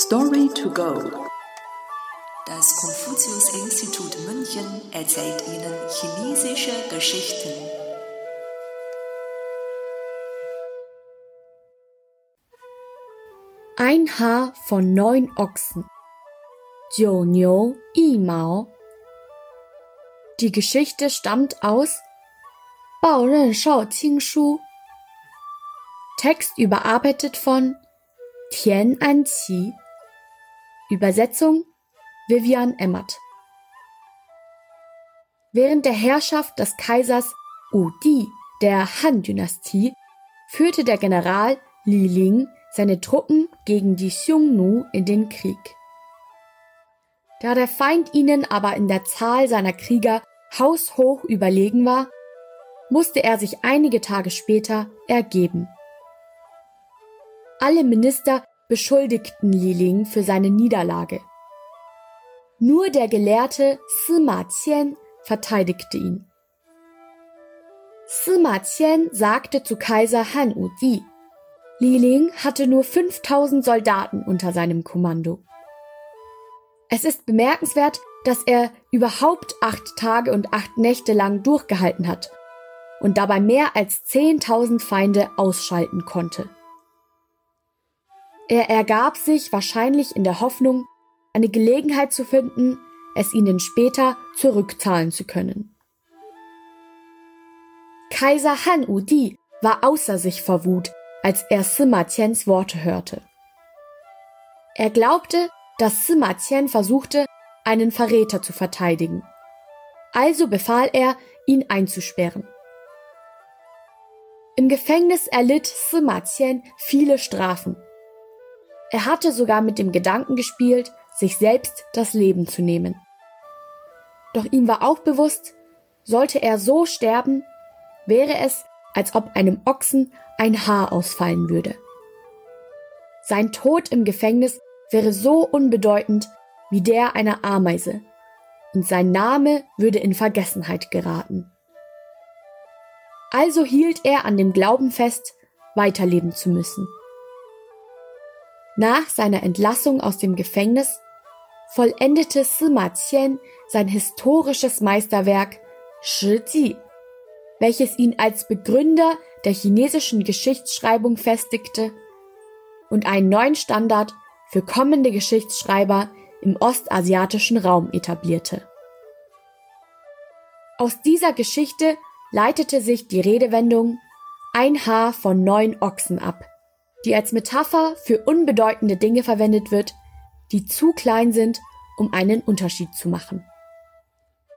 Story to go. Das Konfuzius-Institut München erzählt Ihnen chinesische Geschichten. Ein Haar von neun Ochsen. Jiu Niu Yi Mao. Die Geschichte stammt aus Bao Ren Shao Qing Shu. Text überarbeitet von Tian Anqi. Übersetzung Vivian Emmert. Während der Herrschaft des Kaisers Wu Di der Han-Dynastie führte der General Li Ling seine Truppen gegen die Xiongnu in den Krieg. Da der Feind ihnen aber in der Zahl seiner Krieger haushoch überlegen war, musste er sich einige Tage später ergeben. Alle Minister beschuldigten Li Ling für seine Niederlage. Nur der Gelehrte Sima Qian verteidigte ihn. Sima Qian sagte zu Kaiser Han Wudi, Li Ling hatte nur 5000 Soldaten unter seinem Kommando. Es ist bemerkenswert, dass er überhaupt acht Tage und acht Nächte lang durchgehalten hat und dabei mehr als 10.000 Feinde ausschalten konnte. Er ergab sich wahrscheinlich in der Hoffnung, eine Gelegenheit zu finden, es ihnen später zurückzahlen zu können. Kaiser Han Udi war außer sich vor Wut, als er Sima Qians Worte hörte. Er glaubte, dass Sima Qian versuchte, einen Verräter zu verteidigen. Also befahl er, ihn einzusperren. Im Gefängnis erlitt Sima Qian viele Strafen. Er hatte sogar mit dem Gedanken gespielt, sich selbst das Leben zu nehmen. Doch ihm war auch bewusst, sollte er so sterben, wäre es, als ob einem Ochsen ein Haar ausfallen würde. Sein Tod im Gefängnis wäre so unbedeutend wie der einer Ameise, und sein Name würde in Vergessenheit geraten. Also hielt er an dem Glauben fest, weiterleben zu müssen. Nach seiner Entlassung aus dem Gefängnis vollendete Sima Qian sein historisches Meisterwerk Shi Ji, welches ihn als Begründer der chinesischen Geschichtsschreibung festigte und einen neuen Standard für kommende Geschichtsschreiber im ostasiatischen Raum etablierte. Aus dieser Geschichte leitete sich die Redewendung ein Haar von neun Ochsen ab, die als Metapher für unbedeutende Dinge verwendet wird, die zu klein sind, um einen Unterschied zu machen.